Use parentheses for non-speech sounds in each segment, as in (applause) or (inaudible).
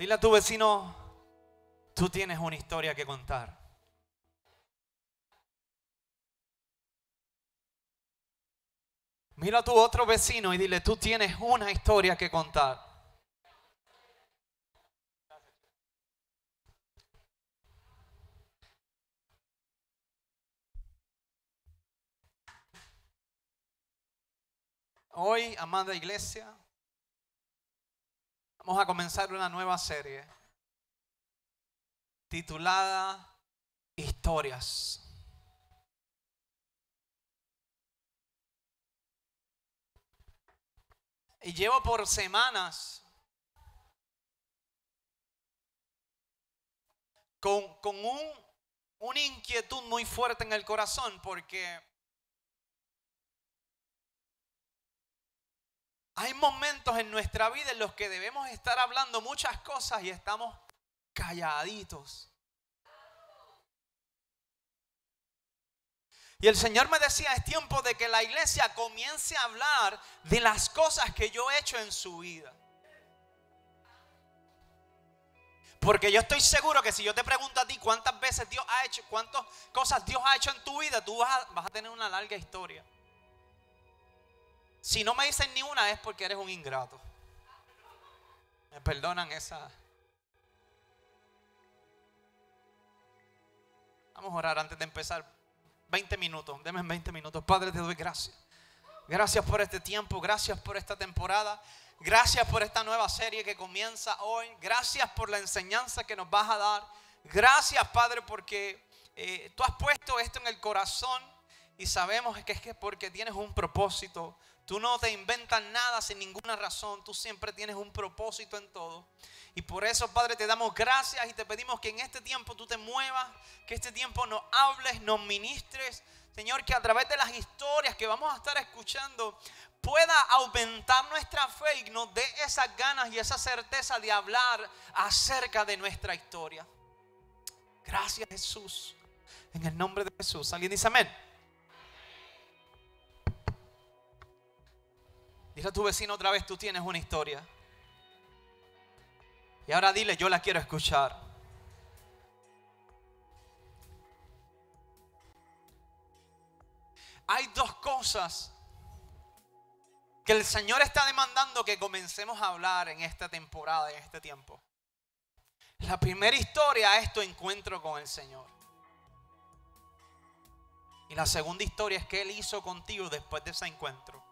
Dile a tu vecino, tú tienes una historia que contar. Mira a tu otro vecino y dile, tú tienes una historia que contar. Hoy, amada iglesia, vamos a comenzar una nueva serie titulada Historias. Y llevo por semanas con, un, una inquietud muy fuerte en el corazón porque hay momentos en nuestra vida en los que debemos estar hablando muchas cosas y estamos calladitos. Y el Señor me decía, es tiempo de que la iglesia comience a hablar de las cosas que yo he hecho en su vida. Porque yo estoy seguro que si yo te pregunto a ti cuántas veces Dios ha hecho, cuántas cosas Dios ha hecho en tu vida, tú vas a, vas a tener una larga historia. Si no me dicen ni una es porque eres un ingrato. Me perdonan esa. Vamos a orar antes de empezar. 20 minutos, denme 20 minutos. Padre, te doy gracias. Gracias por este tiempo, gracias por esta temporada, gracias por esta nueva serie que comienza hoy, gracias por la enseñanza que nos vas a dar. Gracias, Padre, porque eh, tú has puesto esto en el corazón y sabemos que es que porque tienes un propósito. Tú no te inventas nada sin ninguna razón, tú siempre tienes un propósito en todo. Y por eso, Padre, te damos gracias y te pedimos que en este tiempo tú te muevas, que este tiempo nos hables, nos ministres. Señor, que a través de las historias que vamos a estar escuchando pueda aumentar nuestra fe y nos dé esas ganas y esa certeza de hablar acerca de nuestra historia. Gracias Jesús. En el nombre de Jesús. ¿Alguien dice amén? Dile a tu vecino otra vez, tú tienes una historia. Y ahora dile, yo la quiero escuchar. Hay dos cosas que el Señor está demandando que comencemos a hablar en esta temporada, en este tiempo. La primera historia es tu encuentro con el Señor. Y la segunda historia es que Él hizo contigo después de ese encuentro.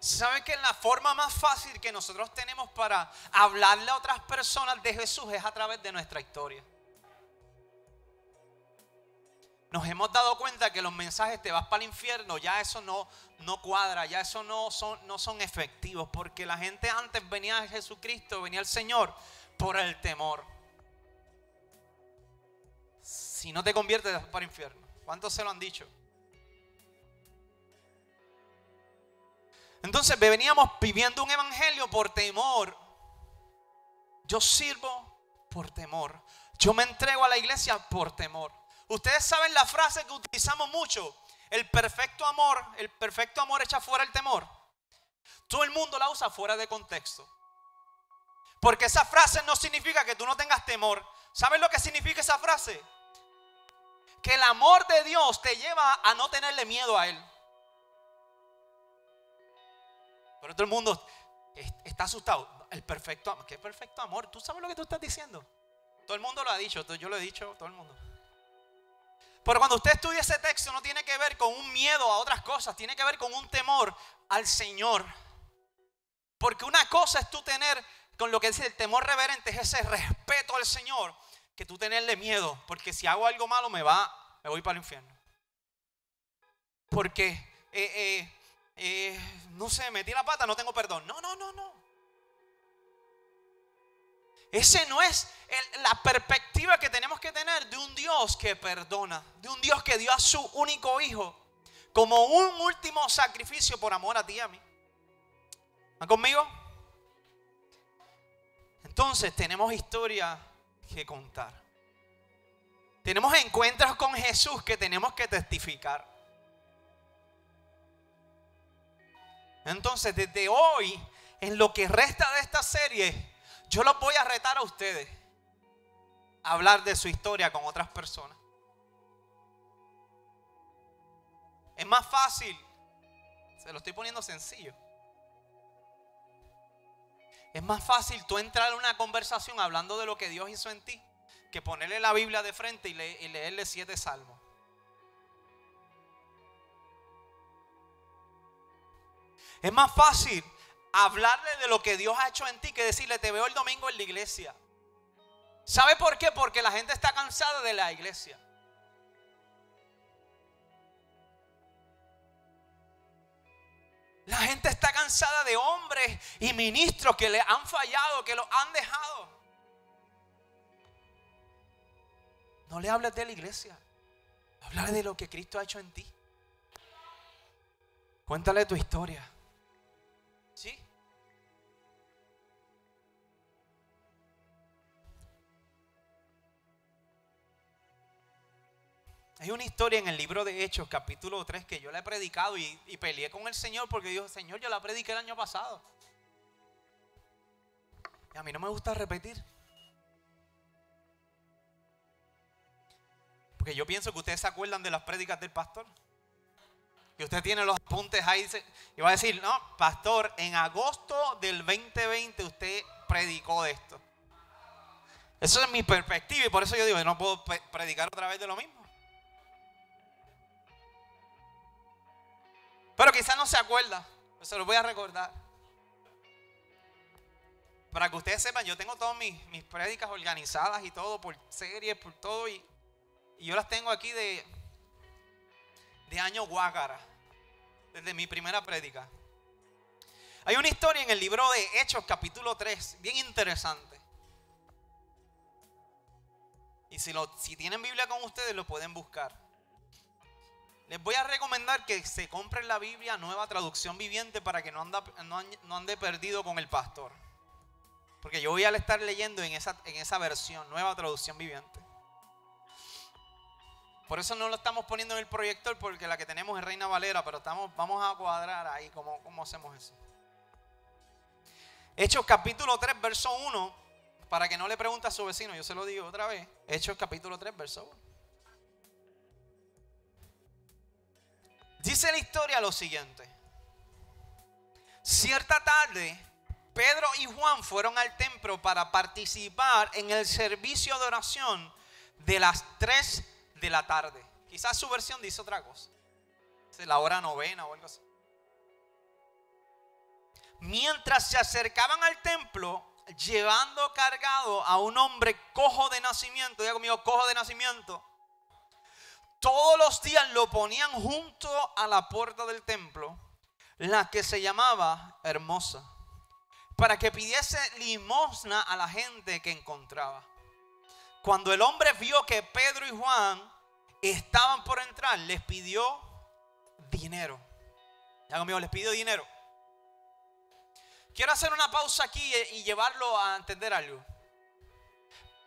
¿Saben que la forma más fácil que nosotros tenemos para hablarle a otras personas de Jesús es a través de nuestra historia? Nos hemos dado cuenta que los mensajes te vas para el infierno, ya eso no, no cuadra, ya eso no son, no son efectivos, porque la gente antes venía a Jesucristo, venía al Señor por el temor. Si no te conviertes, te vas para el infierno. ¿Cuántos se lo han dicho? Entonces veníamos viviendo un evangelio por temor. Yo sirvo por temor. Yo me entrego a la iglesia por temor. Ustedes saben la frase que utilizamos mucho. El perfecto amor, el perfecto amor echa fuera el temor. Todo el mundo la usa fuera de contexto. Porque esa frase no significa que tú no tengas temor. ¿Sabes lo que significa esa frase? Que el amor de Dios te lleva a no tenerle miedo a Él. Pero todo el mundo está asustado. El perfecto amor. ¿Qué perfecto amor? ¿Tú sabes lo que tú estás diciendo? Todo el mundo lo ha dicho. Yo lo he dicho, todo el mundo. Pero cuando usted estudia ese texto no tiene que ver con un miedo a otras cosas, tiene que ver con un temor al Señor. Porque una cosa es tú tener, con lo que dice el temor reverente, es ese respeto al Señor, que tú tenerle miedo, porque si hago algo malo me va, me voy para el infierno. Porque eh, eh, eh, no sé, metí la pata, no tengo perdón. No, no, no, no. Ese no es la perspectiva que tenemos que tener de un Dios que perdona, de un Dios que dio a su único hijo como un último sacrificio por amor a ti y a mí. ¿Están conmigo? Entonces tenemos historia que contar. Tenemos encuentros con Jesús que tenemos que testificar. Entonces, desde hoy, en lo que resta de esta serie, yo los voy a retar a ustedes a hablar de su historia con otras personas. Es más fácil, se lo estoy poniendo sencillo. Es más fácil tú entrar en una conversación hablando de lo que Dios hizo en ti que ponerle la Biblia de frente y, leerle siete salmos. Es más fácil hablarle de lo que Dios ha hecho en ti que decirle, te veo el domingo en la iglesia. ¿Sabe por qué? Porque la gente está cansada de la iglesia. La gente está cansada de hombres y ministros que le han fallado, que los han dejado. No le hables de la iglesia. Háblale de lo que Cristo ha hecho en ti. Cuéntale tu historia. Hay una historia en el libro de Hechos, capítulo 3, que yo la he predicado y, y peleé con el Señor porque dijo, Señor, yo la prediqué el año pasado. Y a mí no me gusta repetir. Porque yo pienso que ustedes se acuerdan de las prédicas del pastor. Que usted tiene los apuntes ahí y va a decir, no, pastor, en agosto del 2020 usted predicó de esto. Eso es mi perspectiva y por eso yo digo, no puedo predicar otra vez de lo mismo. Pero quizás no se acuerda, se lo voy a recordar. Para que ustedes sepan, yo tengo todas mis, mis prédicas organizadas y todo por series, por todo. Y y yo las tengo aquí de, de año Guácara, desde mi primera prédica. Hay una historia en el libro de Hechos capítulo 3, bien interesante. Y si, lo, si tienen Biblia con ustedes, lo pueden buscar. Les voy a recomendar que se compren la Biblia Nueva Traducción Viviente para que no, ande perdido con el pastor. Porque yo voy a estar leyendo en esa, en esa versión, Nueva Traducción Viviente. Por eso no lo estamos poniendo en el proyector porque la que tenemos es Reina Valera, pero estamos, vamos a cuadrar ahí cómo, cómo hacemos eso. Hechos capítulo 3, verso 1, para que no le pregunte a su vecino, yo se lo digo otra vez. Hechos capítulo 3, verso 1. Dice la historia lo siguiente. Cierta tarde, Pedro y Juan fueron al templo para participar en el servicio de oración de las 3 de la tarde. Quizás su versión dice otra cosa. La hora novena o algo así. Mientras se acercaban al templo, llevando cargado a un hombre cojo de nacimiento, diga conmigo, cojo de nacimiento, todos los días lo ponían junto a la puerta del templo, la que se llamaba Hermosa, para que pidiese limosna a la gente que encontraba. Cuando el hombre vio que Pedro y Juan estaban por entrar, les pidió dinero. Ya conmigo, les pidió dinero. Quiero hacer una pausa aquí y llevarlo a entender algo.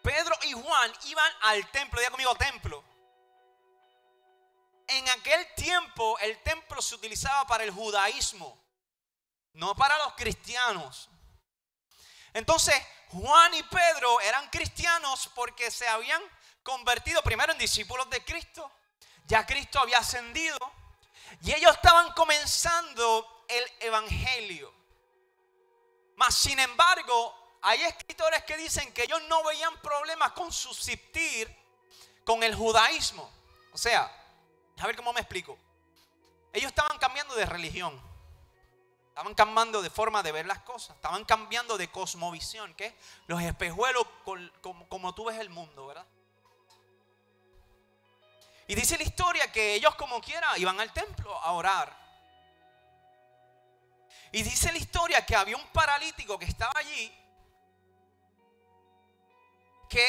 Pedro y Juan iban al templo, ya conmigo templo. En aquel tiempo el templo se utilizaba para el judaísmo, no para los cristianos. Entonces Juan y Pedro eran cristianos porque se habían convertido primero en discípulos de Cristo. Ya Cristo había ascendido. Y ellos estaban comenzando el Evangelio. Mas, sin embargo, hay escritores que dicen que ellos no veían problemas con subsistir con el judaísmo. O sea, a ver cómo me explico. Ellos estaban cambiando de religión. Estaban cambiando de forma de ver las cosas. Estaban cambiando de cosmovisión, que los espejuelos como tú ves el mundo, ¿verdad? Y dice la historia que ellos como quiera iban al templo a orar. Y dice la historia que había un paralítico que estaba allí que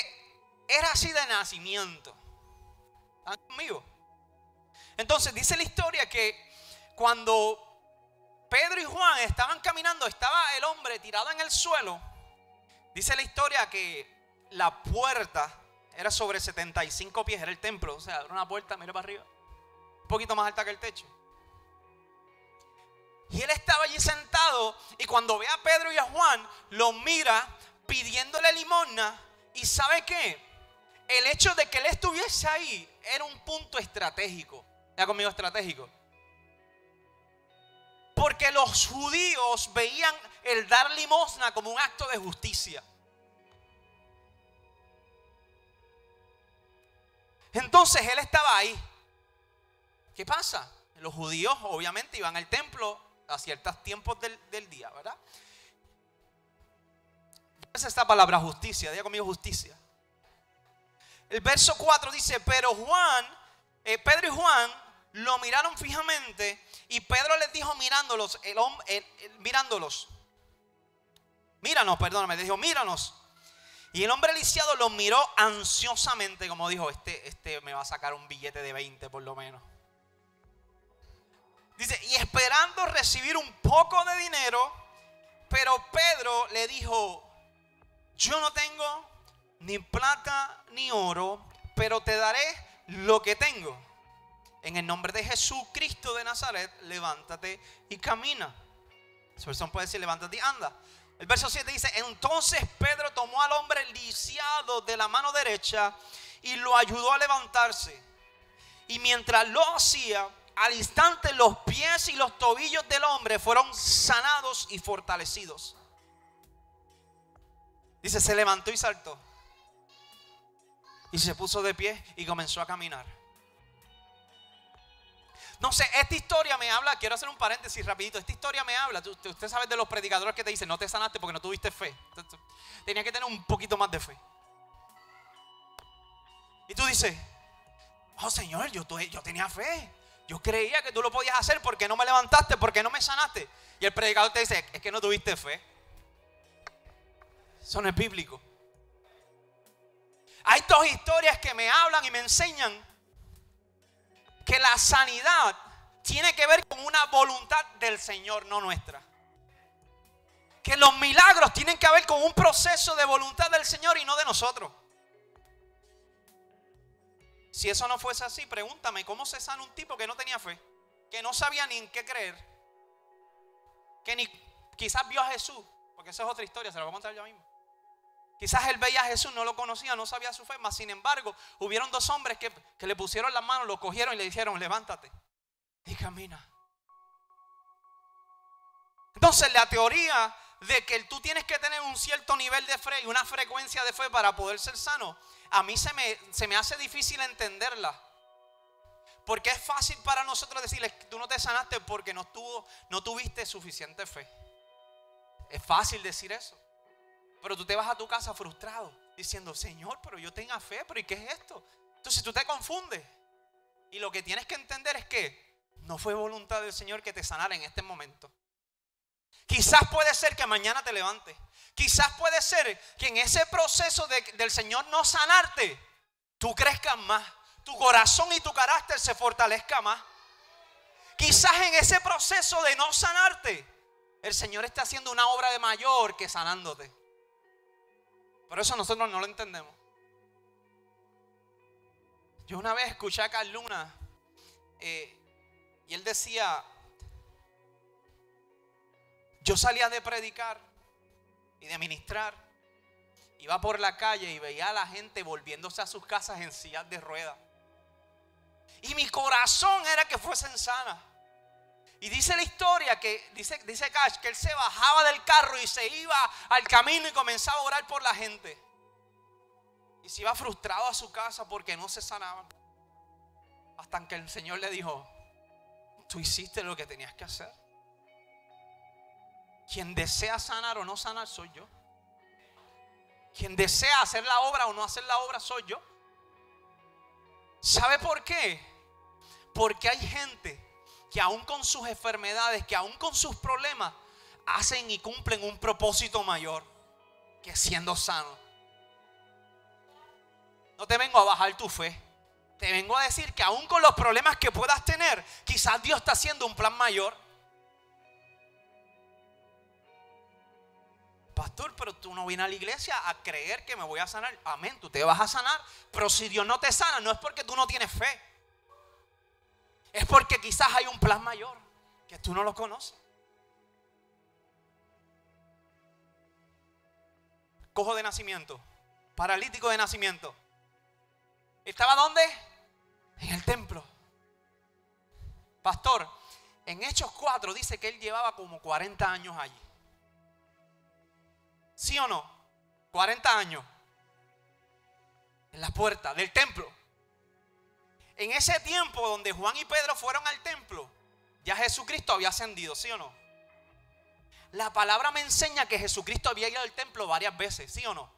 era así de nacimiento. ¿Están conmigo? Entonces dice la historia que cuando Pedro y Juan estaban caminando, estaba el hombre tirado en el suelo. Dice la historia que la puerta era sobre 75 pies, era el templo, o sea, era una puerta, mira para arriba, un poquito más alta que el techo. Y él estaba allí sentado y cuando ve a Pedro y a Juan, lo mira pidiéndole limosna. ¿Y sabe qué? El hecho de que él estuviese ahí era un punto estratégico. Ya conmigo estratégico. Porque los judíos veían el dar limosna como un acto de justicia. Entonces él estaba ahí. ¿Qué pasa? Los judíos obviamente iban al templo a ciertos tiempos del, día, ¿verdad? Es esta palabra justicia, diga conmigo justicia. El verso 4 dice, pero Juan, eh, Pedro y Juan lo miraron fijamente y Pedro les dijo mirándolos, el, hombre, mirándolos, míranos, perdóname, le dijo, míranos. Y el hombre lisiado lo miró ansiosamente, como dijo, este, este me va a sacar un billete de 20 por lo menos. Dice, y esperando recibir un poco de dinero, pero Pedro le dijo, yo no tengo ni plata ni oro, pero te daré lo que tengo. En el nombre de Jesucristo de Nazaret, levántate y camina. Esa persona puede decir, levántate y anda. El verso 7 dice, entonces Pedro tomó al hombre lisiado de la mano derecha y lo ayudó a levantarse. Y mientras lo hacía, al instante los pies y los tobillos del hombre fueron sanados y fortalecidos. Dice, se levantó y saltó. Y se puso de pie y comenzó a caminar. No sé, esta historia me habla, quiero hacer un paréntesis rapidito, esta historia me habla, usted sabe de los predicadores que te dicen, no te sanaste porque no tuviste fe. Tenía que tener un poquito más de fe. Y tú dices, oh Señor, yo, yo tenía fe. Yo creía que tú lo podías hacer porque no me levantaste, porque no me sanaste. Y el predicador te dice, es que no tuviste fe. Eso no es bíblico. Hay dos historias que me hablan y me enseñan que la sanidad tiene que ver con una voluntad del Señor, no nuestra. Que los milagros tienen que ver con un proceso de voluntad del Señor y no de nosotros. Si eso no fuese así, pregúntame, ¿cómo se sana un tipo que no tenía fe? Que no sabía ni en qué creer. Que ni quizás vio a Jesús, porque esa es otra historia, se la voy a contar yo mismo. Quizás él veía a Jesús, no lo conocía, no sabía su fe, mas sin embargo, hubieron dos hombres que, le pusieron las manos, lo cogieron y le dijeron, levántate y camina. Entonces la teoría de que tú tienes que tener un cierto nivel de fe y una frecuencia de fe para poder ser sano, a mí se me, se me hace difícil entenderla. Porque es fácil para nosotros decirles que tú no te sanaste porque no, no tuviste suficiente fe. Es fácil decir eso. Pero tú te vas a tu casa frustrado, diciendo, Señor, pero yo tenga fe, pero ¿y qué es esto? Entonces tú te confundes. Y lo que tienes que entender es que no fue voluntad del Señor que te sanara en este momento. Quizás puede ser que mañana te levantes. Quizás puede ser que en ese proceso del Señor no sanarte, tú crezcas más. Tu corazón y tu carácter se fortalezca más. Quizás en ese proceso de no sanarte, el Señor está haciendo una obra de mayor que sanándote. Por eso nosotros no lo entendemos. Yo una vez escuché a Carl Luna eh, y él decía, yo salía de predicar y de ministrar, iba por la calle y veía a la gente volviéndose a sus casas en sillas de ruedas. Y mi corazón era que fuesen sanas. Y dice la historia que, dice, dice Cash, que él se bajaba del carro y se iba al camino y comenzaba a orar por la gente. Y se iba frustrado a su casa porque no se sanaban. Hasta que el Señor le dijo, tú hiciste lo que tenías que hacer. Quien desea sanar o no sanar soy yo. Quien desea hacer la obra o no hacer la obra soy yo. ¿Sabe por qué? Porque hay gente que aún con sus enfermedades, que aún con sus problemas, hacen y cumplen un propósito mayor que siendo sano. No te vengo a bajar tu fe. Te vengo a decir que aún con los problemas que puedas tener, quizás Dios está haciendo un plan mayor. Pastor, pero tú no vienes a la iglesia a creer que me voy a sanar. Amén, tú te vas a sanar. Pero si Dios no te sana, no es porque tú no tienes fe es porque quizás hay un plan mayor que tú no lo conoces. Cojo de nacimiento, paralítico de nacimiento. ¿Estaba dónde? En el templo. Pastor, en Hechos 4 dice que él llevaba como 40 años allí. ¿Sí o no? 40 años. En la puerta del templo. En ese tiempo donde Juan y Pedro fueron al templo, ya Jesucristo había ascendido, ¿sí o no? La palabra me enseña que Jesucristo había ido al templo varias veces, ¿sí o no?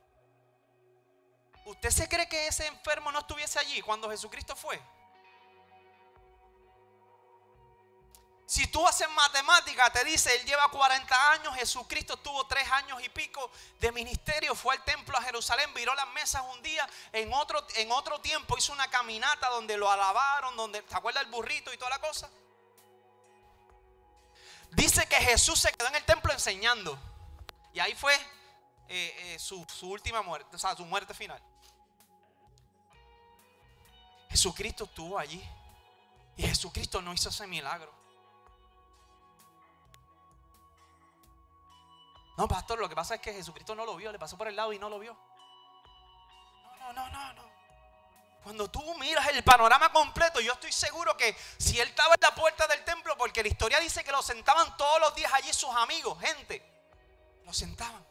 ¿Usted se cree que ese enfermo no estuviese allí cuando Jesucristo fue? Si tú haces matemática, te dice, él lleva 40 años, Jesucristo tuvo 3 años y pico de ministerio, fue al templo a Jerusalén, viró las mesas un día, en otro, en otro tiempo hizo una caminata donde lo alabaron, donde, ¿te acuerdas el burrito y toda la cosa? Dice que Jesús se quedó en el templo enseñando. Y ahí fue eh, eh, su, su última muerte, o sea, su muerte final. Jesucristo estuvo allí. Y Jesucristo no hizo ese milagro. No, pastor, lo que pasa es que Jesucristo no lo vio, le pasó por el lado y no lo vio. No, no, no, no, no. Cuando tú miras el panorama completo, yo estoy seguro que si él estaba en la puerta del templo, porque la historia dice que lo sentaban todos los días allí sus amigos, gente, lo sentaban.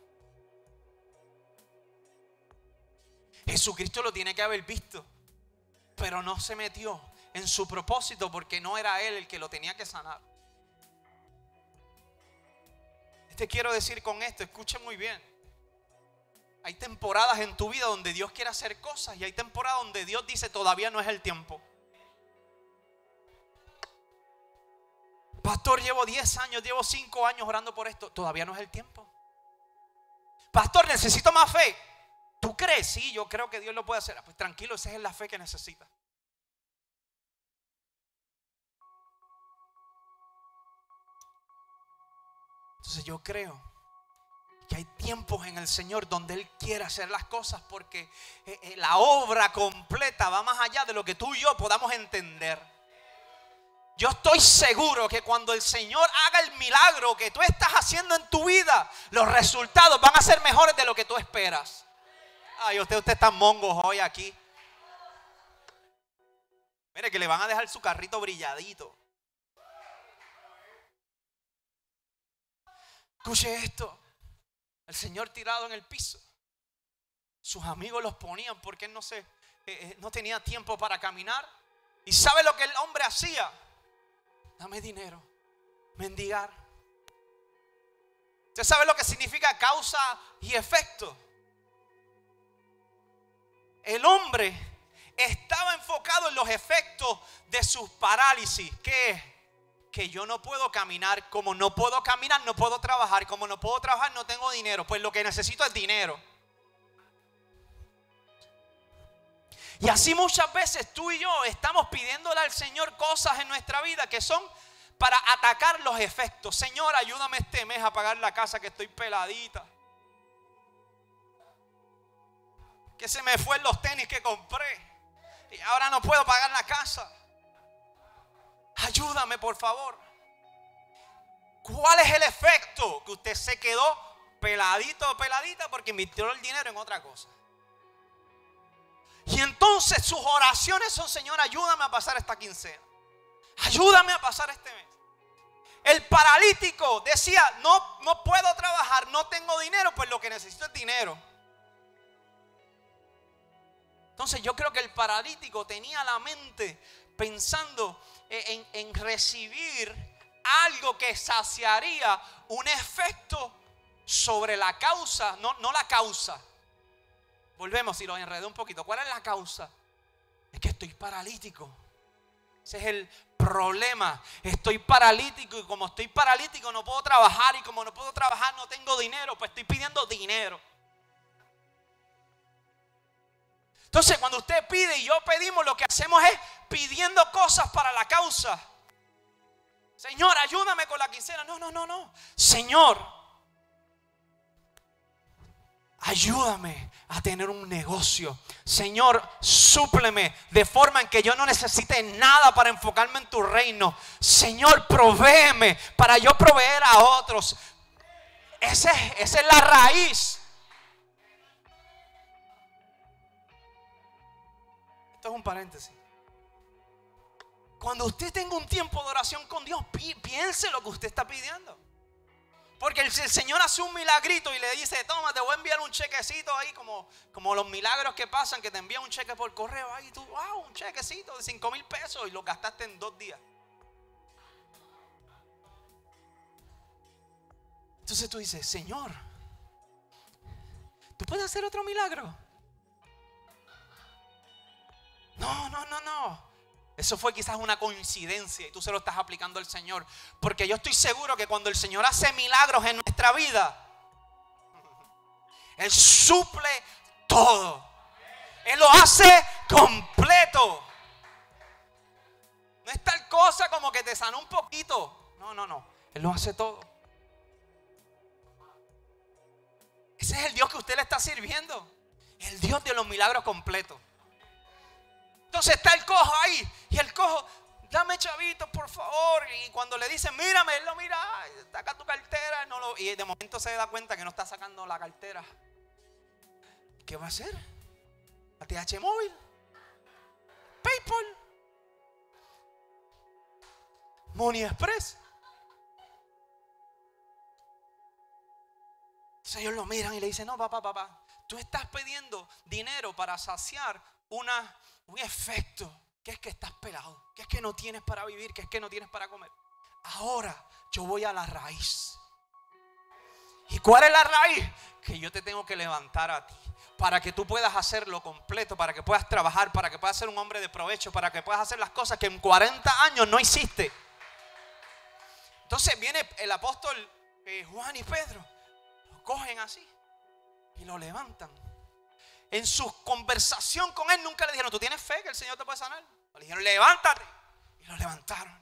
Jesucristo lo tiene que haber visto, pero no se metió en su propósito porque no era él el que lo tenía que sanar. Te quiero decir con esto, escuche muy bien. Hay temporadas en tu vida donde Dios quiere hacer cosas y hay temporadas donde Dios dice todavía no es el tiempo. Pastor, llevo 10 años, llevo 5 años orando por esto. Todavía no es el tiempo. Pastor, necesito más fe. ¿Tú crees? Sí, yo creo que Dios lo puede hacer. Pues tranquilo, esa es la fe que necesitas. Entonces yo creo que hay tiempos en el Señor donde Él quiere hacer las cosas porque eh, eh, la obra completa va más allá de lo que tú y yo podamos entender. Yo estoy seguro que cuando el Señor haga el milagro que tú estás haciendo en tu vida, los resultados van a ser mejores de lo que tú esperas. Ay, usted, usted está mongos hoy aquí. Mire que le van a dejar su carrito brilladito. Escuche esto. El Señor tirado en el piso. Sus amigos los ponían porque él no, se, eh, eh, no tenía tiempo para caminar. ¿Y sabe lo que el hombre hacía? Dame dinero. Mendigar. ¿Usted sabe lo que significa causa y efecto? El hombre estaba enfocado en los efectos de sus parálisis. ¿Qué es? Que yo no puedo caminar, como no puedo caminar, no puedo trabajar, como no puedo trabajar, no tengo dinero, pues lo que necesito es dinero. Y así muchas veces tú y yo estamos pidiéndole al Señor cosas en nuestra vida que son para atacar los efectos. Señor, ayúdame este mes a pagar la casa que estoy peladita. Que se me fue los tenis que compré. Y ahora no puedo pagar la casa. Ayúdame, por favor. ¿Cuál es el efecto? Que usted se quedó peladito peladita porque invirtió el dinero en otra cosa. Y entonces sus oraciones son, Señor, ayúdame a pasar esta quincena. Ayúdame a pasar este mes. El paralítico decía, no, no puedo trabajar, no tengo dinero, pues lo que necesito es dinero. Entonces yo creo que el paralítico tenía la mente pensando en, recibir algo que saciaría un efecto sobre la causa, no, no la causa. Volvemos y lo enredé un poquito. ¿Cuál es la causa? Es que estoy paralítico. Ese es el problema. Estoy paralítico y como estoy paralítico no puedo trabajar y como no puedo trabajar no tengo dinero, pues estoy pidiendo dinero. Entonces, cuando usted pide y yo pedimos, lo que hacemos es pidiendo causa. Señor, ayúdame con la quincena. No, no, no, no. Señor, ayúdame a tener un negocio. Señor, súpleme de forma en que yo no necesite nada para enfocarme en tu reino. Señor, provéeme para yo proveer a otros. Ese, esa es la raíz. Esto es un paréntesis. Cuando usted tenga un tiempo de oración con Dios, piense lo que usted está pidiendo. Porque el, Señor hace un milagrito y le dice, toma, te voy a enviar un chequecito ahí, como, como los milagros que pasan, que te envían un cheque por correo ahí, tú, wow, un chequecito de 5 mil pesos y lo gastaste en dos días. Entonces tú dices, Señor, ¿tú puedes hacer otro milagro? No, no, no, no. Eso fue quizás una coincidencia y tú se lo estás aplicando al Señor. Porque yo estoy seguro que cuando el Señor hace milagros en nuestra vida, Él suple todo. Él lo hace completo. No es tal cosa como que te sanó un poquito. No, no, no. Él lo hace todo. Ese es el Dios que usted le está sirviendo. El Dios de los milagros completos. Entonces está el cojo ahí. Y el cojo, dame chavito, por favor. Y cuando le dicen, mírame, él lo mira, saca tu cartera. Y de momento se da cuenta que no está sacando la cartera. ¿Qué va a hacer? ¿ATH móvil? PayPal. Money Express. Entonces ellos lo miran y le dicen, no, papá, papá, tú estás pidiendo dinero para saciar una un efecto, que es que estás pelado, que es que no tienes para vivir, que es que no tienes para comer. Ahora yo voy a la raíz. ¿Y cuál es la raíz? Que yo te tengo que levantar a ti. Para que tú puedas hacerlo completo, para que puedas trabajar, para que puedas ser un hombre de provecho, para que puedas hacer las cosas que en 40 años no hiciste. Entonces viene el apóstol eh, Juan y Pedro, lo cogen así y lo levantan en su conversación con él nunca le dijeron, ¿tú tienes fe que el Señor te puede sanar? Le dijeron, levántate. Y lo levantaron.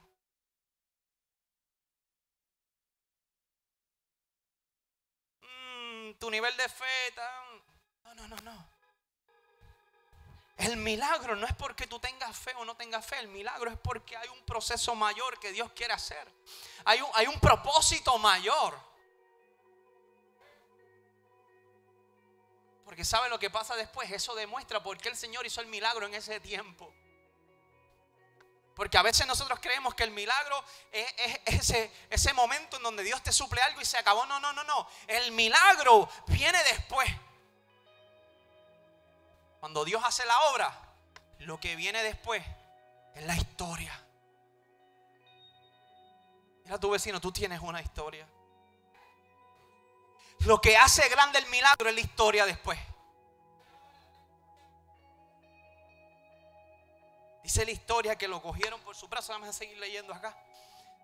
Mm, tu nivel de fe está... No, no, no, no. El milagro no es porque tú tengas fe o no tengas fe. El milagro es porque hay un proceso mayor que Dios quiere hacer. Hay un, hay un propósito mayor. Porque sabe lo que pasa después. Eso demuestra por qué el Señor hizo el milagro en ese tiempo. Porque a veces nosotros creemos que el milagro es, ese, ese momento en donde Dios te suple algo y se acabó. No, no, no, no. El milagro viene después. Cuando Dios hace la obra, lo que viene después es la historia. Mira tu vecino, tú tienes una historia. Lo que hace grande el milagro es la historia después. Dice la historia que lo cogieron por su brazo. Vamos a seguir leyendo acá.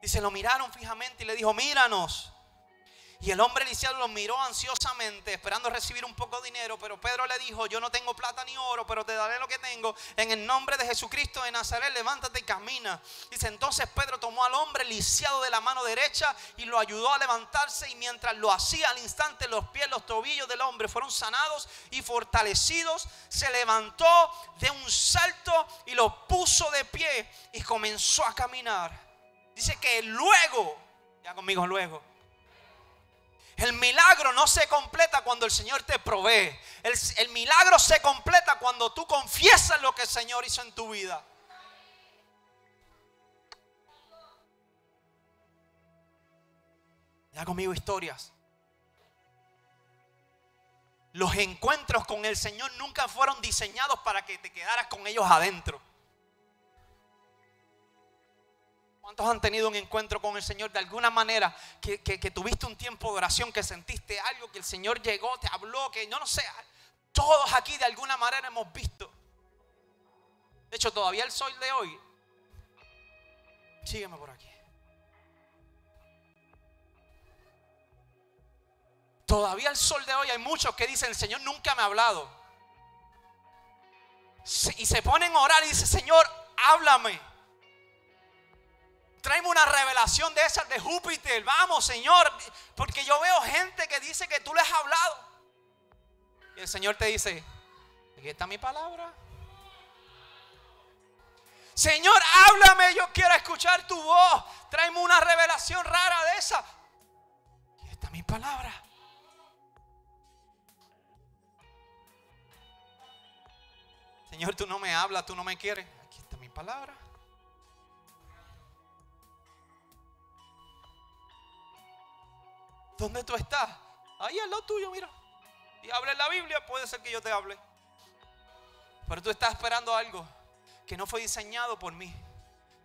Dice, lo miraron fijamente y le dijo, míranos. Y el hombre lisiado lo miró ansiosamente, esperando recibir un poco de dinero. Pero Pedro le dijo: Yo no tengo plata ni oro, pero te daré lo que tengo. En el nombre de Jesucristo de Nazaret, levántate y camina. Dice: Entonces Pedro tomó al hombre lisiado de la mano derecha y lo ayudó a levantarse. Y mientras lo hacía al instante, los pies, los tobillos del hombre fueron sanados y fortalecidos. Se levantó de un salto y lo puso de pie y comenzó a caminar. Dice que luego, ya conmigo luego el milagro no se completa cuando el Señor te provee. El, milagro se completa cuando tú confiesas lo que el Señor hizo en tu vida. Ya conmigo historias. Los encuentros con el Señor nunca fueron diseñados para que te quedaras con ellos adentro. ¿Cuántos han tenido un encuentro con el Señor de alguna manera que, tuviste un tiempo de oración, que sentiste algo, que el Señor llegó, te habló, que yo no sé, todos aquí de alguna manera hemos visto. De hecho, todavía el sol de hoy, sígueme por aquí. Todavía el sol de hoy hay muchos que dicen, el Señor nunca me ha hablado. Y se ponen a orar y dicen, Señor, háblame. Tráeme una revelación de esas de Júpiter. Vamos, Señor. Porque yo veo gente que dice que tú le has hablado. Y el Señor te dice, aquí está mi palabra. Señor, háblame, yo quiero escuchar tu voz. Tráeme una revelación rara de esa. Aquí está mi palabra. Señor, tú no me hablas, tú no me quieres. Aquí está mi palabra. ¿Dónde tú estás? Ahí al lado tuyo, mira. Y habla en la Biblia, puede ser que yo te hable. Pero tú estás esperando algo que no fue diseñado por mí.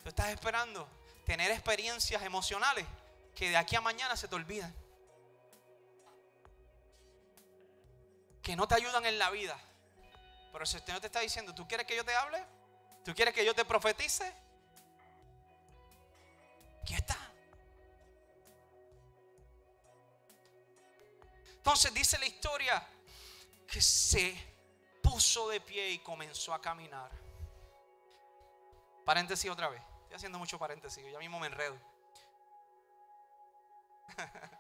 Tú estás esperando tener experiencias emocionales que de aquí a mañana se te olvidan. Que no te ayudan en la vida. Pero si usted no te está diciendo, ¿tú quieres que yo te hable? ¿Tú quieres que yo te profetice? Aquí está. Entonces dice la historia que se puso de pie y comenzó a caminar. Paréntesis otra vez. Estoy haciendo mucho paréntesis, ya mismo me enredo. (laughs)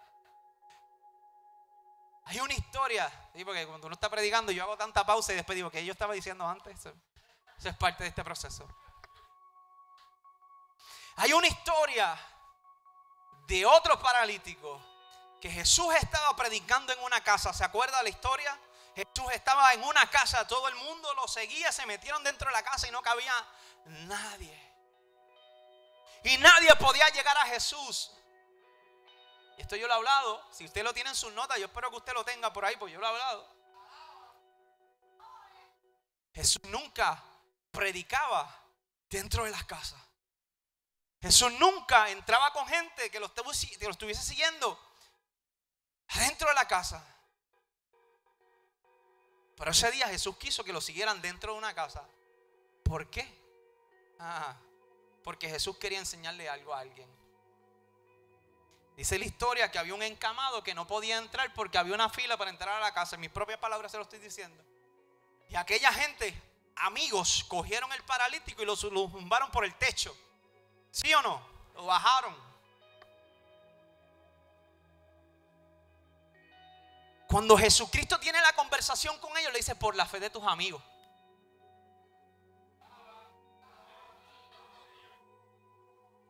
Hay una historia, porque cuando uno está predicando yo hago tanta pausa y después digo que yo estaba diciendo antes. Eso, eso es parte de este proceso. Hay una historia de otro paralítico que Jesús estaba predicando en una casa. ¿Se acuerda la historia? Jesús estaba en una casa, todo el mundo lo seguía, se metieron dentro de la casa y no cabía nadie. Y nadie podía llegar a Jesús. Y esto yo lo he hablado. Si usted lo tiene en sus notas, yo espero que usted lo tenga por ahí, pues yo lo he hablado. Jesús nunca predicaba dentro de las casas. Jesús nunca entraba con gente que lo estuviese siguiendo dentro de la casa. Pero ese día Jesús quiso que lo siguieran dentro de una casa. ¿Por qué? Ah, porque Jesús quería enseñarle algo a alguien. Dice la historia que había un encamado que no podía entrar porque había una fila para entrar a la casa. En mis propias palabras se lo estoy diciendo. Y aquella gente, amigos, cogieron el paralítico y lo zumbaron por el techo. ¿Sí o no? Lo bajaron. Cuando Jesucristo tiene la conversación con ellos, le dice, por la fe de tus amigos.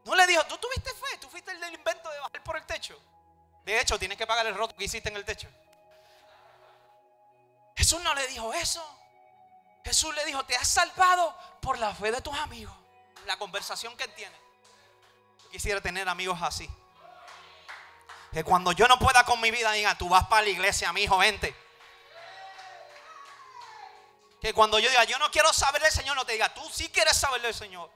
No le dijo, tú tuviste fe, tú fuiste el del invento de bajar por el techo. De hecho, tienes que pagar el roto que hiciste en el techo. Jesús no le dijo eso. Jesús le dijo, te has salvado por la fe de tus amigos. La conversación que él tiene. Quisiera tener amigos así. Que cuando yo no pueda con mi vida, diga, tú vas para la iglesia, mi hijo, vente. Que cuando yo diga, yo no quiero saber del Señor, no te diga, tú sí quieres saber del Señor.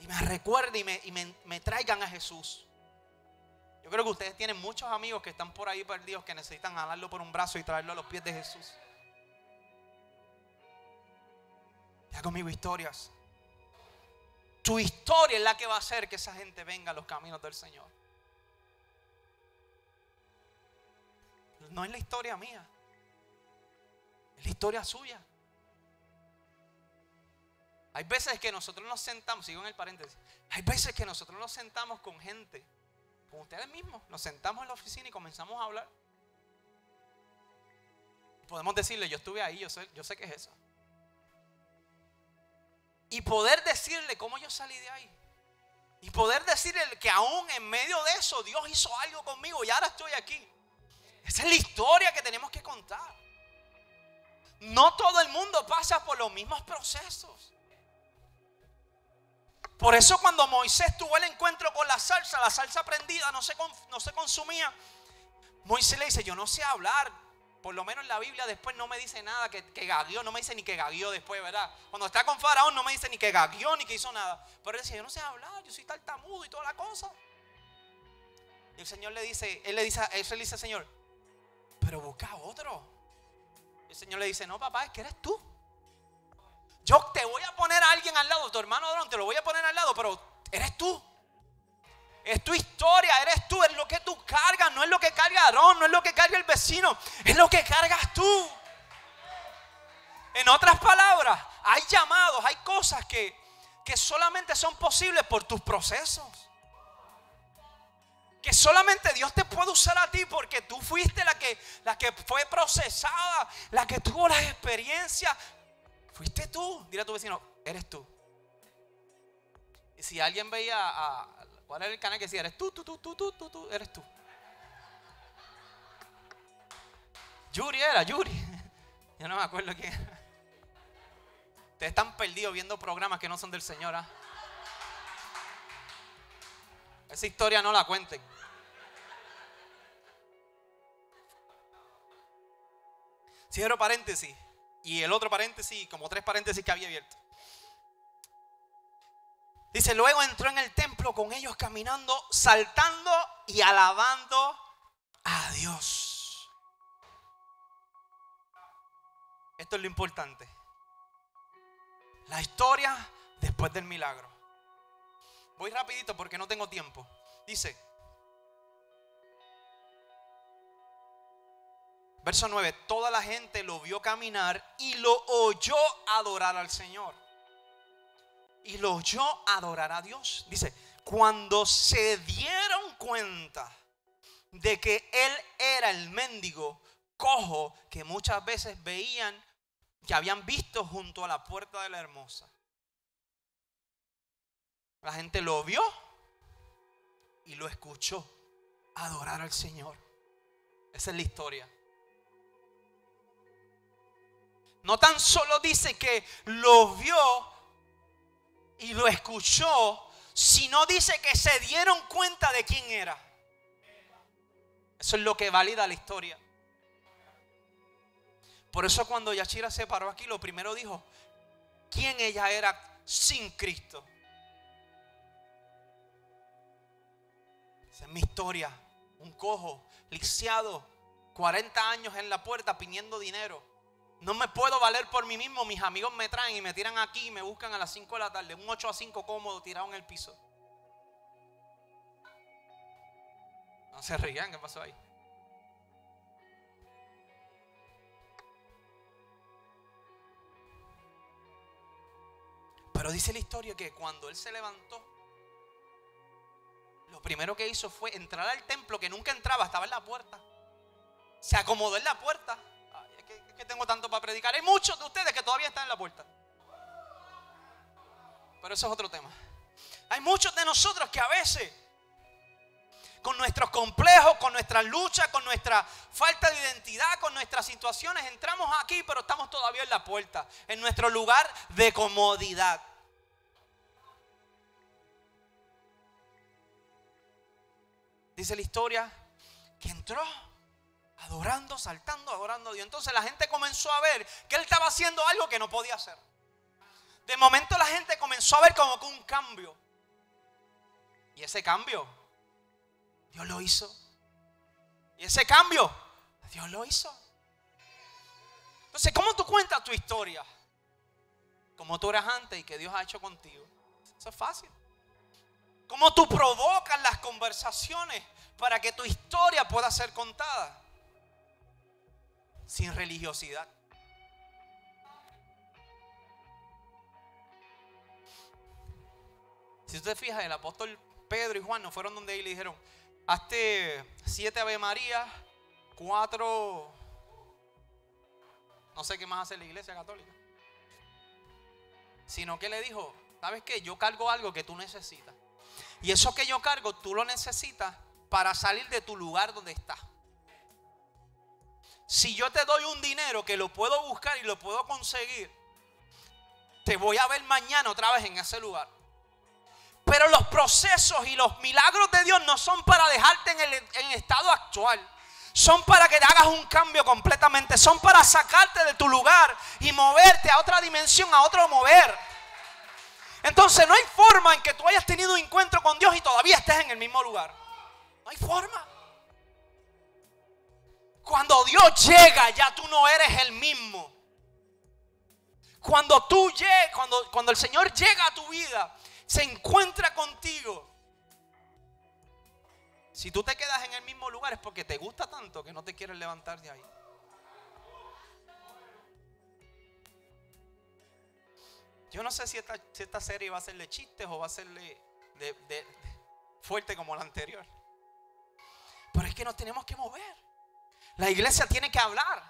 Y me recuerde y, me, y me, traigan a Jesús. Yo creo que ustedes tienen muchos amigos que están por ahí perdidos que necesitan jalarlo por un brazo y traerlo a los pies de Jesús. Ya conmigo historias. Tu historia es la que va a hacer que esa gente venga a los caminos del Señor. No es la historia mía, es la historia suya. Hay veces que nosotros nos sentamos, sigo en el paréntesis, hay veces que nosotros nos sentamos con gente, con ustedes mismos, nos sentamos en la oficina y comenzamos a hablar. Podemos decirle, yo estuve ahí, yo sé, yo sé que es eso. Y poder decirle cómo yo salí de ahí. Y poder decirle que aún en medio de eso Dios hizo algo conmigo y ahora estoy aquí. Esa es la historia que tenemos que contar. No todo el mundo pasa por los mismos procesos. Por eso cuando Moisés tuvo el encuentro con la salsa, la salsa prendida no se, no se consumía, Moisés le dice, yo no sé hablar. Por lo menos en la Biblia después no me dice nada que, que gaguió, no me dice ni que gaguió después, ¿verdad? Cuando está con Faraón no me dice ni que gaguió ni que hizo nada. Pero él dice, yo no sé hablar, yo soy tartamudo y toda la cosa. Y el Señor le dice, él le dice, él le dice, Señor, pero busca otro. El Señor le dice, no, papá, es que eres tú. Yo te voy a poner a alguien al lado, tu hermano Adón, te lo voy a poner al lado, pero eres tú. Es tu historia, eres tú, es lo que tú cargas, no es lo que carga Aarón, no es lo que carga el vecino, es lo que cargas tú. En otras palabras, hay llamados, hay cosas que, que solamente son posibles por tus procesos que solamente Dios te puede usar a ti porque tú fuiste la que, la que fue procesada, la que tuvo las experiencias. Fuiste tú. Dile a tu vecino, eres tú. Y si alguien veía a. ¿Cuál era el canal que decía? Eres tú, tú, tú, tú, tú, tú, tú, eres tú. Yuri era, Yuri. (laughs) Yo no me acuerdo quién Ustedes están perdidos viendo programas que no son del Señor. ¿ah? Esa historia no la cuenten. Cierro paréntesis. Y el otro paréntesis, como tres paréntesis que había abierto. Dice, luego entró en el templo con ellos caminando, saltando y alabando a Dios. Esto es lo importante. La historia después del milagro. Voy rapidito porque no tengo tiempo. Dice, verso 9, toda la gente lo vio caminar y lo oyó adorar al Señor. Y lo oyó adorar a Dios. Dice, cuando se dieron cuenta de que él era el mendigo cojo que muchas veces veían, que habían visto junto a la puerta de la hermosa. La gente lo vio y lo escuchó adorar al Señor. Esa es la historia. No tan solo dice que lo vio y lo escuchó, sino dice que se dieron cuenta de quién era. Eso es lo que valida la historia. Por eso cuando Yachira se paró aquí, lo primero dijo, quién ella era sin Cristo. Esa es mi historia. Un cojo, lisiado, 40 años en la puerta pidiendo dinero. No me puedo valer por mí mismo. Mis amigos me traen y me tiran aquí y me buscan a las 5 de la tarde. Un 8 a 5 cómodo tirado en el piso. No se rían, ¿qué pasó ahí? Pero dice la historia que cuando él se levantó, lo primero que hizo fue entrar al templo que nunca entraba, estaba en la puerta. Se acomodó en la puerta. es que tengo tanto para predicar. Hay muchos de ustedes que todavía están en la puerta. Pero eso es otro tema. Hay muchos de nosotros que a veces, con nuestros complejos, con nuestras luchas, con nuestra falta de identidad, con nuestras situaciones, entramos aquí, pero estamos todavía en la puerta, en nuestro lugar de comodidad. Dice la historia que entró adorando, saltando, adorando a Dios. Entonces la gente comenzó a ver que él estaba haciendo algo que no podía hacer. De momento la gente comenzó a ver como que un cambio. Y ese cambio, Dios lo hizo. Y ese cambio, Dios lo hizo. Entonces, ¿cómo tú cuentas tu historia? Como tú eras antes y que Dios ha hecho contigo. Eso es fácil. Cómo tú provocas las conversaciones para que tu historia pueda ser contada. Sin religiosidad. Si usted fija, el apóstol Pedro y Juan no fueron donde él le dijeron, hazte siete Ave María, cuatro, no sé qué más hace la iglesia católica. Sino que le dijo, ¿sabes qué? Yo cargo algo que tú necesitas. Y eso que yo cargo, tú lo necesitas para salir de tu lugar donde estás. Si yo te doy un dinero que lo puedo buscar y lo puedo conseguir, te voy a ver mañana otra vez en ese lugar. Pero los procesos y los milagros de Dios no son para dejarte en el, en estado actual. Son para que te hagas un cambio completamente. Son para sacarte de tu lugar y moverte a otra dimensión, a otro mover. Entonces no hay forma en que tú hayas tenido un encuentro con Dios y todavía estés en el mismo lugar. No hay forma. Cuando Dios llega, ya tú no eres el mismo. Cuando tú llegas, cuando, cuando el Señor llega a tu vida, se encuentra contigo. Si tú te quedas en el mismo lugar es porque te gusta tanto que no te quieres levantar de ahí. Yo no sé si esta, serie va a serle chistes o va a serle de, fuerte como la anterior. Pero es que nos tenemos que mover. La iglesia tiene que hablar.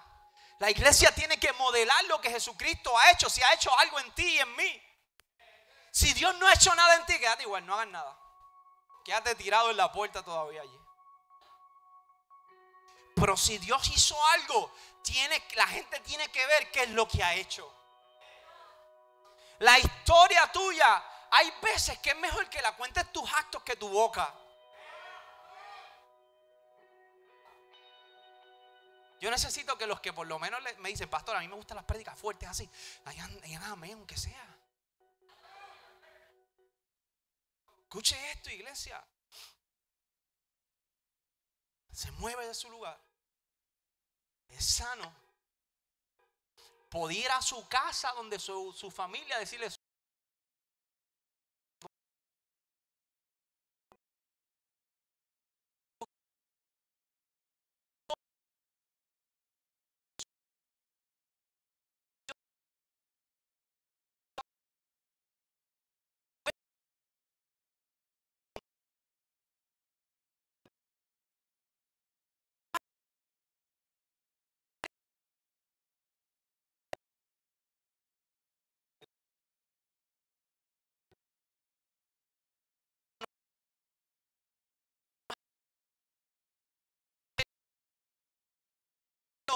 La iglesia tiene que modelar lo que Jesucristo ha hecho. Si ha hecho algo en ti y en mí. Si Dios no ha hecho nada en ti, quédate igual, no hagas nada. Quédate tirado en la puerta todavía allí. Pero si Dios hizo algo, tiene, la gente tiene que ver qué es lo que ha hecho. La historia tuya, hay veces que es mejor que la cuentes tus actos que tu boca. Yo necesito que los que por lo menos me dicen, pastor, a mí me gustan las prédicas fuertes así. Hayan amén, aunque sea. Escuche esto, iglesia. Se mueve de su lugar. Es sano. Podía ir a su casa donde su, su familia decirle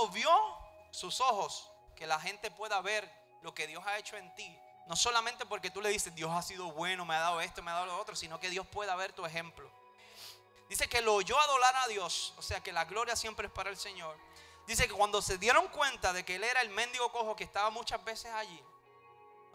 vio sus ojos, que la gente pueda ver lo que Dios ha hecho en ti. No solamente porque tú le dices, Dios ha sido bueno, me ha dado esto, me ha dado lo otro, sino que Dios pueda ver tu ejemplo. Dice que lo oyó adorar a Dios, o sea que la gloria siempre es para el Señor. Dice que cuando se dieron cuenta de que él era el mendigo cojo que estaba muchas veces allí,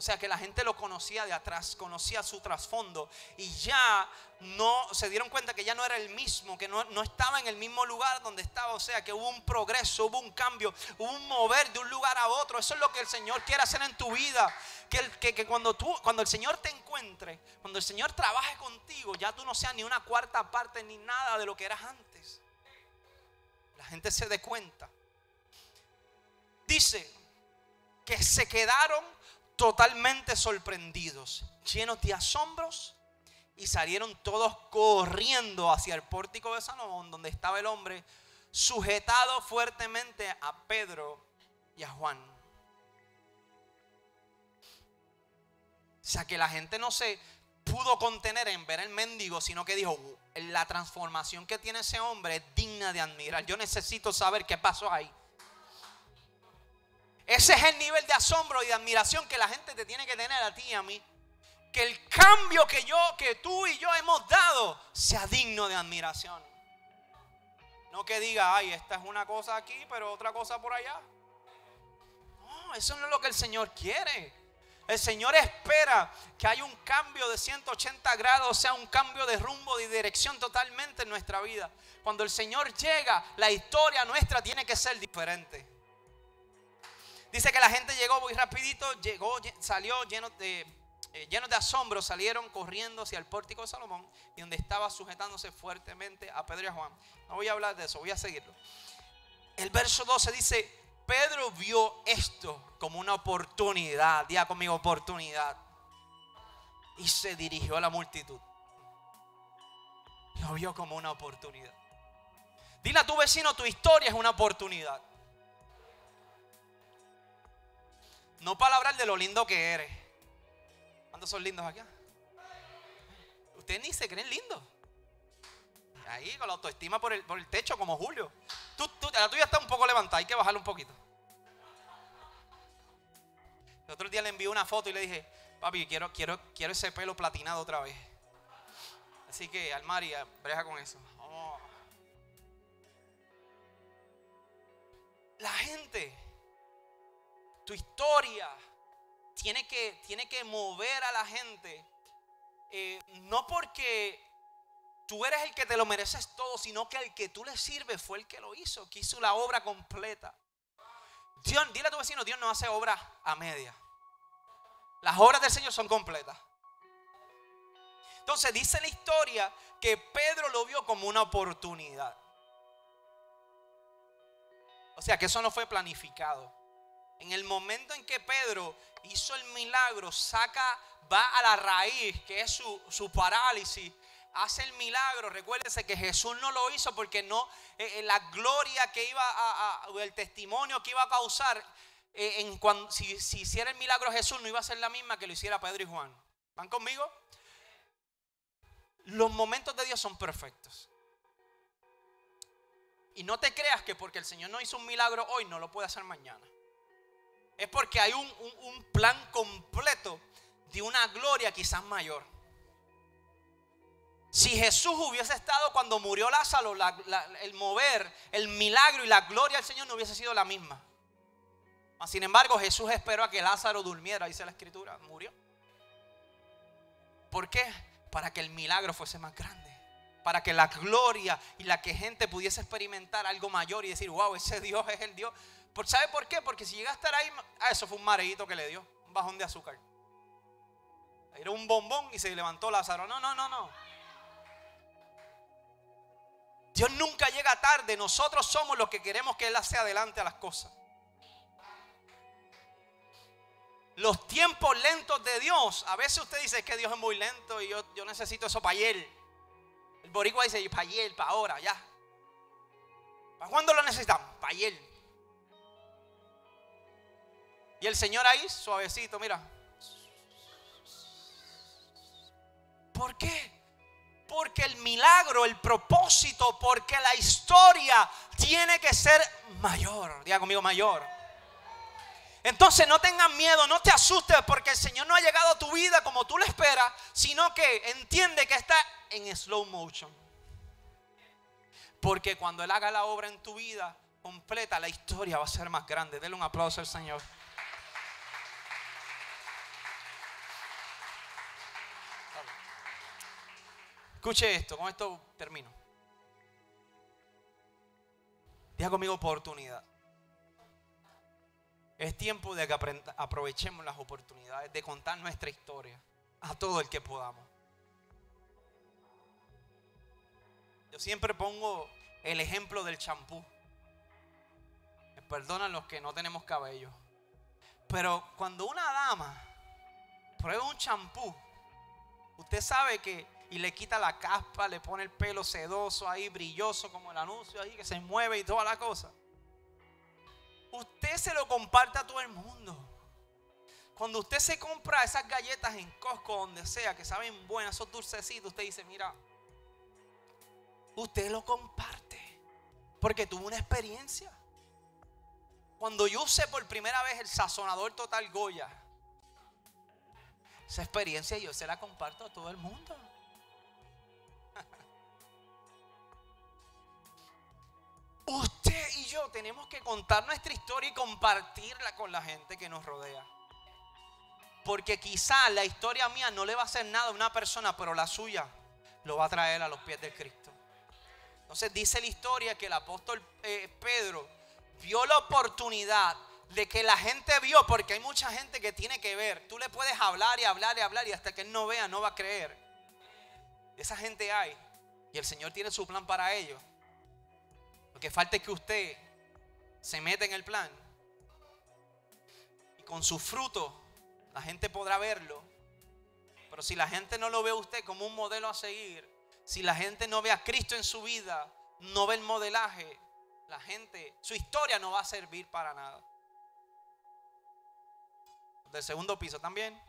o sea que la gente lo conocía de atrás, conocía su trasfondo y ya no se dieron cuenta que ya no era el mismo, que no, estaba en el mismo lugar donde estaba. O sea que hubo un progreso, hubo un cambio, hubo un mover de un lugar a otro. Eso es lo que el Señor quiere hacer en tu vida. Que, que, cuando, tú, cuando el Señor te encuentre, cuando el Señor trabaje contigo, ya tú no seas ni una cuarta parte ni nada de lo que eras antes. La gente se dé cuenta. Dice que se quedaron totalmente sorprendidos, llenos de asombros, y salieron todos corriendo hacia el pórtico de Salomón, donde estaba el hombre sujetado fuertemente a Pedro y a Juan. O sea que la gente no se pudo contener en ver el mendigo, sino que dijo, la transformación que tiene ese hombre es digna de admirar. Yo necesito saber qué pasó ahí. Ese es el nivel de asombro y de admiración que la gente te tiene que tener a ti y a mí. Que el cambio que yo, que tú y yo hemos dado, sea digno de admiración. No que diga, ay, esta es una cosa aquí, pero otra cosa por allá. No, eso no es lo que el Señor quiere. El Señor espera que haya un cambio de 180 grados, o sea, un cambio de rumbo, de dirección totalmente en nuestra vida. Cuando el Señor llega, la historia nuestra tiene que ser diferente. Dice que la gente llegó muy rapidito, llegó, salió lleno de, eh, de asombro, salieron corriendo hacia el pórtico de Salomón y donde estaba sujetándose fuertemente a Pedro y a Juan. No voy a hablar de eso, voy a seguirlo. El verso 12 dice, Pedro vio esto como una oportunidad, día conmigo oportunidad, y se dirigió a la multitud. Lo vio como una oportunidad. Dile a tu vecino, tu historia es una oportunidad. No para hablar de lo lindo que eres. ¿Cuántos son lindos acá? Ustedes ni se creen lindos. Ahí con la autoestima por el, por el techo como Julio. Tú, tú, la tuya está un poco levantada, hay que bajarla un poquito. El otro día le envié una foto y le dije, papi, quiero, quiero, quiero ese pelo platinado otra vez. Así que, Almaria, breja con eso. La gente tu historia tiene que, tiene que mover a la gente. Eh, no porque tú eres el que te lo mereces todo, sino que el que tú le sirves fue el que lo hizo, que hizo la obra completa. Dios, dile a tu vecino, Dios no hace obra a media. Las obras del Señor son completas. Entonces dice la historia que Pedro lo vio como una oportunidad. O sea que eso no fue planificado. En el momento en que Pedro hizo el milagro, saca, va a la raíz, que es su, parálisis, hace el milagro. Recuérdense que Jesús no lo hizo porque no, eh, eh, la gloria que iba a, el testimonio que iba a causar, eh, si, si hiciera el milagro Jesús, no iba a ser la misma que lo hiciera Pedro y Juan. ¿Van conmigo? Los momentos de Dios son perfectos. Y no te creas que porque el Señor no hizo un milagro hoy, no lo puede hacer mañana. Es porque hay un, un plan completo de una gloria quizás mayor. Si Jesús hubiese estado cuando murió Lázaro, el mover, el milagro y la gloria del Señor no hubiese sido la misma. Sin embargo, Jesús esperó a que Lázaro durmiera, dice la escritura, murió. ¿Por qué? Para que el milagro fuese más grande. Para que la gloria y la que gente pudiese experimentar algo mayor y decir, wow, ese Dios es el Dios. ¿Sabe por qué? Porque si llega a estar ahí, ah, eso fue un mareíto que le dio, un bajón de azúcar. Era un bombón y se levantó Lázaro. No, no, no, no. Dios nunca llega tarde. Nosotros somos los que queremos que Él hace adelante a las cosas. Los tiempos lentos de Dios. A veces usted dice que Dios es muy lento y yo, yo necesito eso para ayer. El boricua dice para ayer, para ahora, ya. ¿Para cuándo lo necesitamos? Para ayer. Y el Señor ahí, suavecito, mira. ¿Por qué? Porque el milagro, el propósito, porque la historia tiene que ser mayor. Diga conmigo, mayor. Entonces no tengas miedo, no te asustes porque el Señor no ha llegado a tu vida como tú lo esperas, sino que entiende que está en slow motion. Porque cuando Él haga la obra en tu vida completa, la historia va a ser más grande. Dele un aplauso al Señor. Escuche esto, con esto termino. Diga conmigo oportunidad. Es tiempo de que aprovechemos las oportunidades de contar nuestra historia a todo el que podamos. Yo siempre pongo el ejemplo del champú. Perdonan los que no tenemos cabello. Pero cuando una dama prueba un champú, usted sabe que y le quita la caspa, le pone el pelo sedoso ahí, brilloso como el anuncio ahí, que se mueve y toda la cosa. Usted se lo comparte a todo el mundo. Cuando usted se compra esas galletas en Costco, donde sea, que saben buenas, esos dulcecitos, usted dice, mira, usted lo comparte. Porque tuvo una experiencia. Cuando yo usé por primera vez el sazonador Total Goya, esa experiencia yo se la comparto a todo el mundo. Usted y yo tenemos que contar nuestra historia y compartirla con la gente que nos rodea. Porque quizá la historia mía no le va a hacer nada a una persona, pero la suya lo va a traer a los pies de Cristo. Entonces dice la historia que el apóstol eh, Pedro vio la oportunidad de que la gente vio, porque hay mucha gente que tiene que ver. Tú le puedes hablar y hablar y hablar y hasta que él no vea no va a creer. Esa gente hay. Y el Señor tiene su plan para ellos. Que falta que usted se meta en el plan. Y con su fruto la gente podrá verlo. Pero si la gente no lo ve a usted como un modelo a seguir, si la gente no ve a Cristo en su vida, no ve el modelaje, la gente, su historia no va a servir para nada. Del segundo piso también.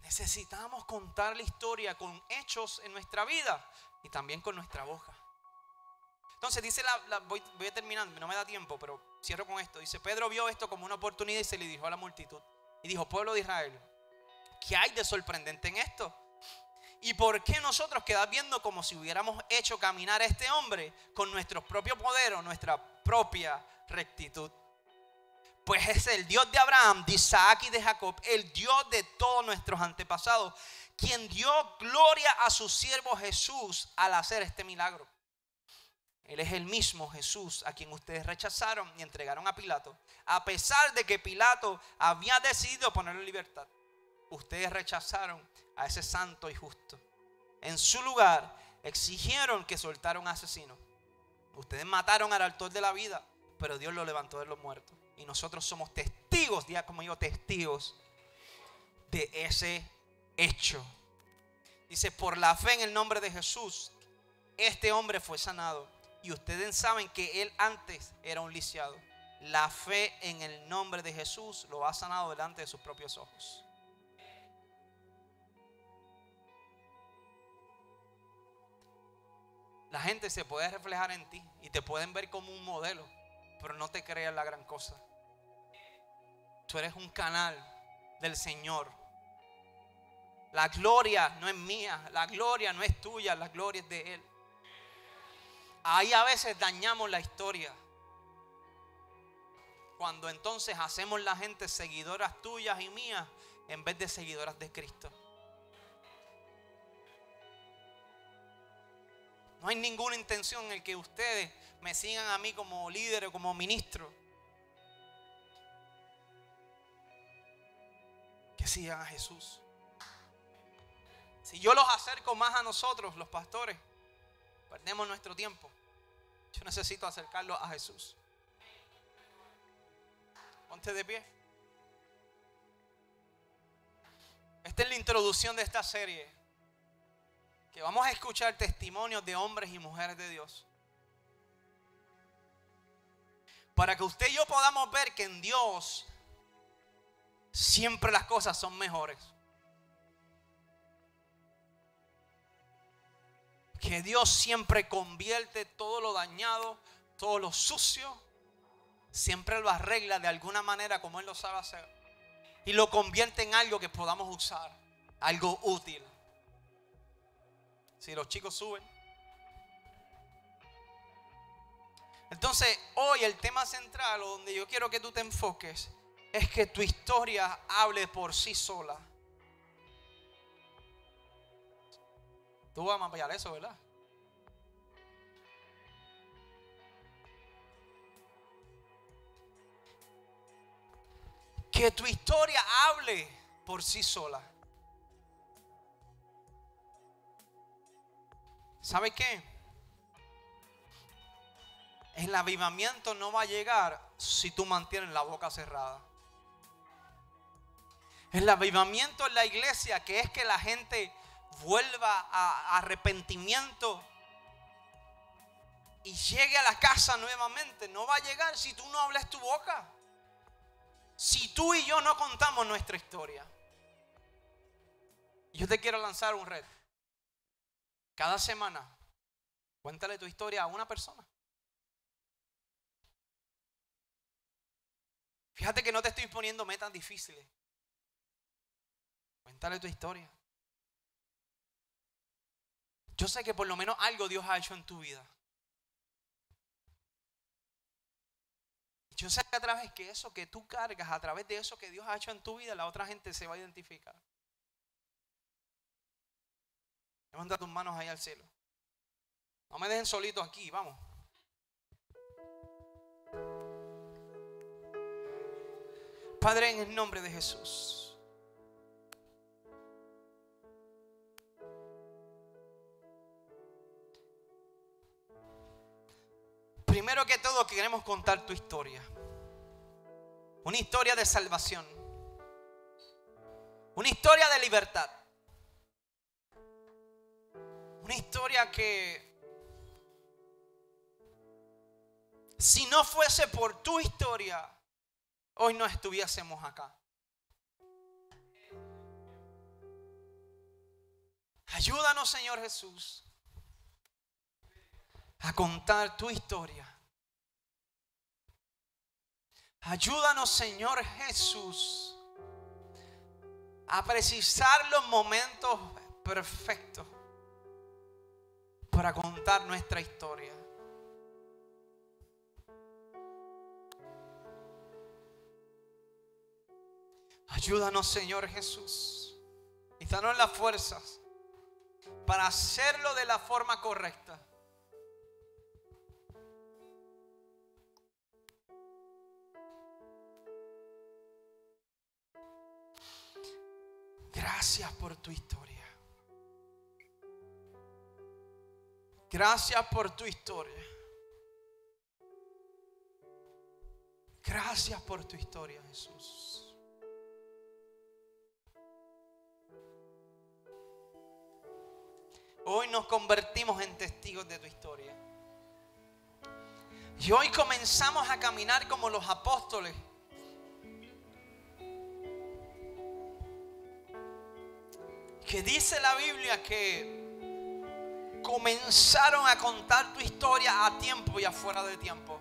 Necesitamos contar la historia con hechos en nuestra vida y también con nuestra boca. Entonces dice la, voy, voy, a terminar, no me da tiempo, pero cierro con esto. Dice, Pedro vio esto como una oportunidad y se le dijo a la multitud. Y dijo, pueblo de Israel, ¿qué hay de sorprendente en esto? ¿Y por qué nosotros quedamos viendo como si hubiéramos hecho caminar a este hombre con nuestro propio poder o nuestra propia rectitud? Pues es el Dios de Abraham, de Isaac y de Jacob, el Dios de todos nuestros antepasados, quien dio gloria a su siervo Jesús al hacer este milagro. Él es el mismo Jesús a quien ustedes rechazaron y entregaron a Pilato. A pesar de que Pilato había decidido ponerlo en libertad, ustedes rechazaron a ese santo y justo. En su lugar exigieron que soltara un asesino. Ustedes mataron al autor de la vida, pero Dios lo levantó de los muertos. Y nosotros somos testigos, ya como digo, testigos de ese hecho. Dice, por la fe en el nombre de Jesús, este hombre fue sanado. Y ustedes saben que él antes era un lisiado. La fe en el nombre de Jesús lo ha sanado delante de sus propios ojos. La gente se puede reflejar en ti y te pueden ver como un modelo. pero no te creas la gran cosa. Tú eres un canal del Señor. La gloria no es mía, la gloria no es tuya, la gloria es de Él. Ahí a veces dañamos la historia. Cuando entonces hacemos la gente seguidoras tuyas y mías en vez de seguidoras de Cristo. No hay ninguna intención en que ustedes me sigan a mí como líder o como ministro. Que sigan a Jesús. Si yo los acerco más a nosotros, los pastores, perdemos nuestro tiempo. Yo necesito acercarlos a Jesús. Ponte de pie. Esta es la introducción de esta serie. Que vamos a escuchar testimonios de hombres y mujeres de Dios. Para que usted y yo podamos ver que en Dios siempre las cosas son mejores. Que Dios siempre convierte todo lo dañado, todo lo sucio, siempre lo arregla de alguna manera como Él lo sabe hacer. Y lo convierte en algo que podamos usar, algo útil. Si los chicos suben. Entonces, hoy el tema central, donde yo quiero que tú te enfoques, es que tu historia hable por sí sola. Tú vas a mapear eso, ¿verdad? Que tu historia hable por sí sola. ¿Sabe qué? El avivamiento no va a llegar si tú mantienes la boca cerrada. El avivamiento en la iglesia, que es que la gente vuelva a arrepentimiento y llegue a la casa nuevamente, no va a llegar si tú no hables tu boca. Si tú y yo no contamos nuestra historia. Yo te quiero lanzar un red. Cada semana, cuéntale tu historia a una persona. Fíjate que no te estoy poniendo metas difíciles. Cuéntale tu historia. Yo sé que por lo menos algo Dios ha hecho en tu vida. Yo sé que a través de eso que tú cargas, a través de eso que Dios ha hecho en tu vida, la otra gente se va a identificar. Levanta tus manos ahí al cielo. No me dejen solito aquí, vamos. Padre, en el nombre de Jesús. Primero que todo queremos contar tu historia. Una historia de salvación. Una historia de libertad. Una historia que si no fuese por tu historia, hoy no estuviésemos acá. Ayúdanos, Señor Jesús, a contar tu historia. Ayúdanos, Señor Jesús, a precisar los momentos perfectos para contar nuestra historia. Ayúdanos, Señor Jesús, y danos las fuerzas para hacerlo de la forma correcta. Gracias por tu historia. Gracias por tu historia. Gracias por tu historia, Jesús. Hoy nos convertimos en testigos de tu historia. Y hoy comenzamos a caminar como los apóstoles que dice la Biblia que comenzaron a contar tu historia a tiempo y afuera de tiempo.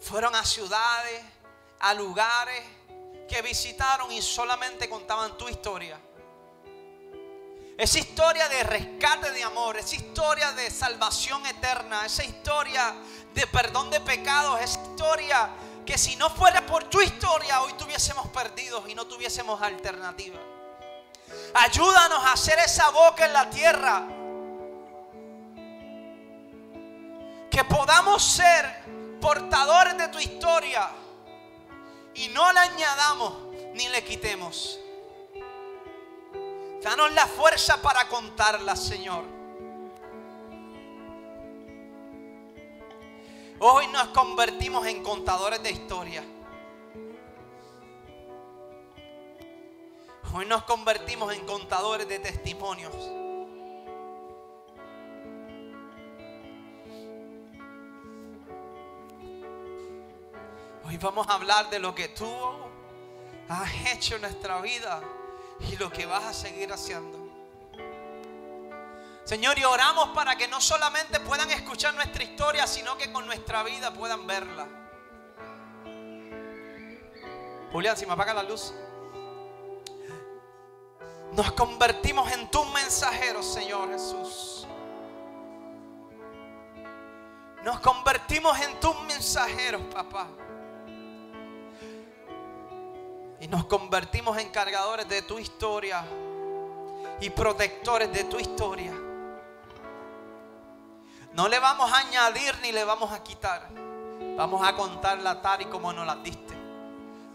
Fueron a ciudades, a lugares que visitaron y solamente contaban tu historia. Esa historia de rescate de amor, esa historia de salvación eterna, esa historia de perdón de pecados, esa historia que si no fuera por tu historia hoy tuviésemos perdidos y no tuviésemos alternativa. Ayúdanos a hacer esa boca en la tierra. Que podamos ser portadores de tu historia y no la añadamos ni le quitemos. Danos la fuerza para contarla, Señor. Hoy nos convertimos en contadores de historia. Hoy nos convertimos en contadores de testimonios. Hoy vamos a hablar de lo que tú has hecho en nuestra vida y lo que vas a seguir haciendo. Señor, y oramos para que no solamente puedan escuchar nuestra historia, sino que con nuestra vida puedan verla. Julián, si me apaga la luz. Nos convertimos en tus mensajeros, Señor Jesús. Nos convertimos en tus mensajeros, papá. Y nos convertimos en cargadores de tu historia y protectores de tu historia. No le vamos a añadir ni le vamos a quitar. Vamos a contarla tal y como nos la diste.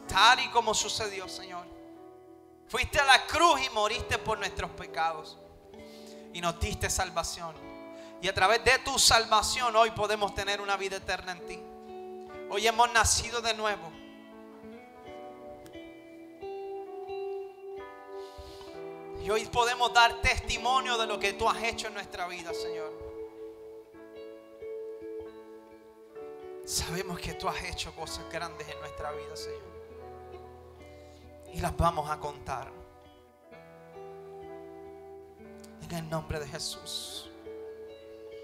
Tal y como sucedió, Señor. Fuiste a la cruz y moriste por nuestros pecados. Y nos diste salvación. Y a través de tu salvación hoy podemos tener una vida eterna en ti. Hoy hemos nacido de nuevo. Y hoy podemos dar testimonio de lo que tú has hecho en nuestra vida, Señor. Sabemos que tú has hecho cosas grandes en nuestra vida, Señor. Y las vamos a contar. En el nombre de Jesús.